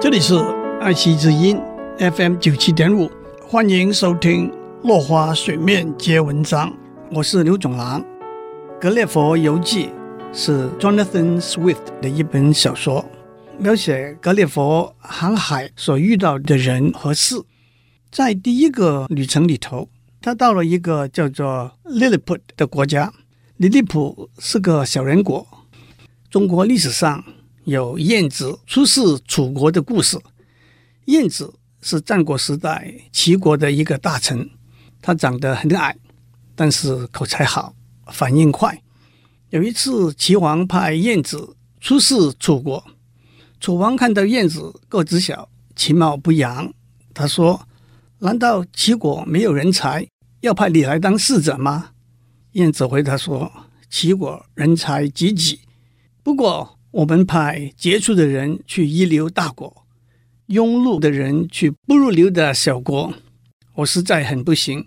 这里是爱惜之音 FM 九七点五，欢迎收听《落花水面皆文章》，我是刘总郎。《格列佛游记》是 Jonathan Swift 的一本小说，描写格列佛航海所遇到的人和事。在第一个旅程里头，他到了一个叫做 Lilliput 的国家。里利普是个小人国。中国历史上有晏子出使楚国的故事。晏子是战国时代齐国的一个大臣，他长得很矮，但是口才好，反应快。有一次，齐王派晏子出使楚国，楚王看到晏子个子小，其貌不扬，他说：“难道齐国没有人才，要派你来当使者吗？”晏子回答说：“齐国人才济济，不过我们派杰出的人去一流大国，庸碌的人去不入流的小国。我实在很不行，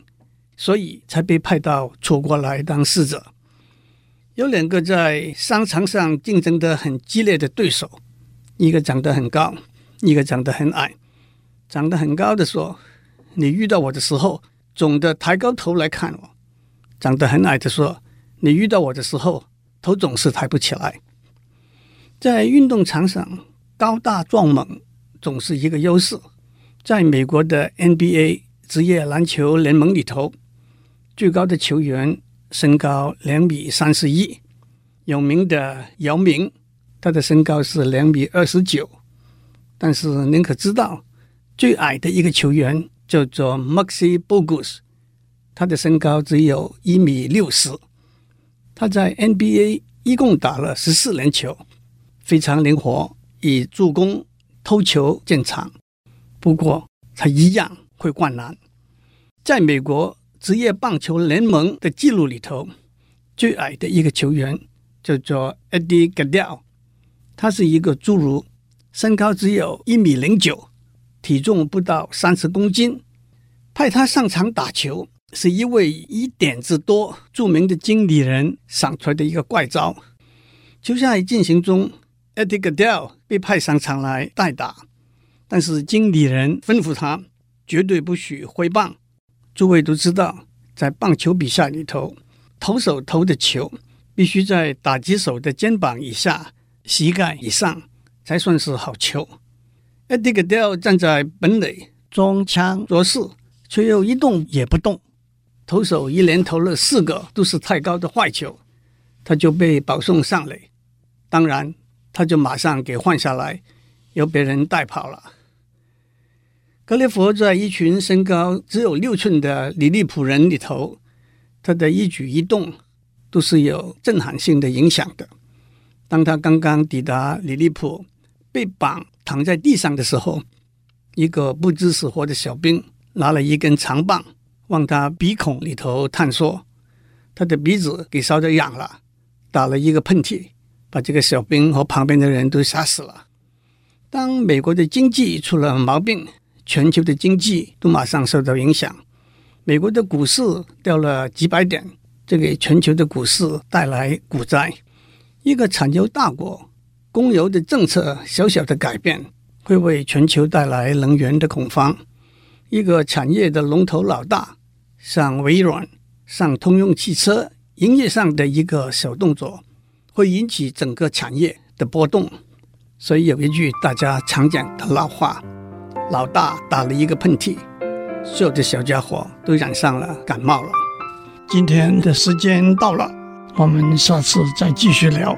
所以才被派到楚国来当使者。有两个在商场上竞争得很激烈的对手，一个长得很高，一个长得很矮。长得很高的说：‘你遇到我的时候，总得抬高头来看我。’”长得很矮的说：“你遇到我的时候，头总是抬不起来。”在运动场上，高大壮猛总是一个优势。在美国的 NBA 职业篮球联盟里头，最高的球员身高两米三十一，有名的姚明，他的身高是两米二十九。但是您可知道，最矮的一个球员叫做 Maxi Bogus。他的身高只有一米六十，他在 NBA 一共打了十四年球，非常灵活，以助攻、偷球见长。不过他一样会灌篮。在美国职业棒球联盟的记录里头，最矮的一个球员叫做 Eddie Gadel，他是一个侏儒，身高只有一米零九，体重不到三十公斤。派他上场打球。是一位以点子多著名的经理人想出来的一个怪招。球赛进行中，Eddie Gaedel 被派上场来代打，但是经理人吩咐他绝对不许挥棒。诸位都知道，在棒球比赛里头，投手投的球必须在打击手的肩膀以下、膝盖以上才算是好球。Eddie Gaedel 站在本垒装腔作势，却又一动也不动。投手一连投了四个都是太高的坏球，他就被保送上垒。当然，他就马上给换下来，由别人带跑了。格列佛在一群身高只有六寸的里利普人里头，他的一举一动都是有震撼性的影响的。当他刚刚抵达里利普，被绑躺在地上的时候，一个不知死活的小兵拿了一根长棒。往他鼻孔里头探索，他的鼻子给烧着痒了，打了一个喷嚏，把这个小兵和旁边的人都杀死了。当美国的经济出了毛病，全球的经济都马上受到影响。美国的股市掉了几百点，这给全球的股市带来股灾。一个产油大国，供油的政策小小的改变，会为全球带来能源的恐慌。一个产业的龙头老大。像微软、像通用汽车营业上的一个小动作，会引起整个产业的波动。所以有一句大家常讲的老话：“老大打了一个喷嚏，所有的小家伙都染上了感冒了。”今天的时间到了，我们下次再继续聊。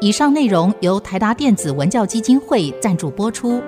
以上内容由台达电子文教基金会赞助播出。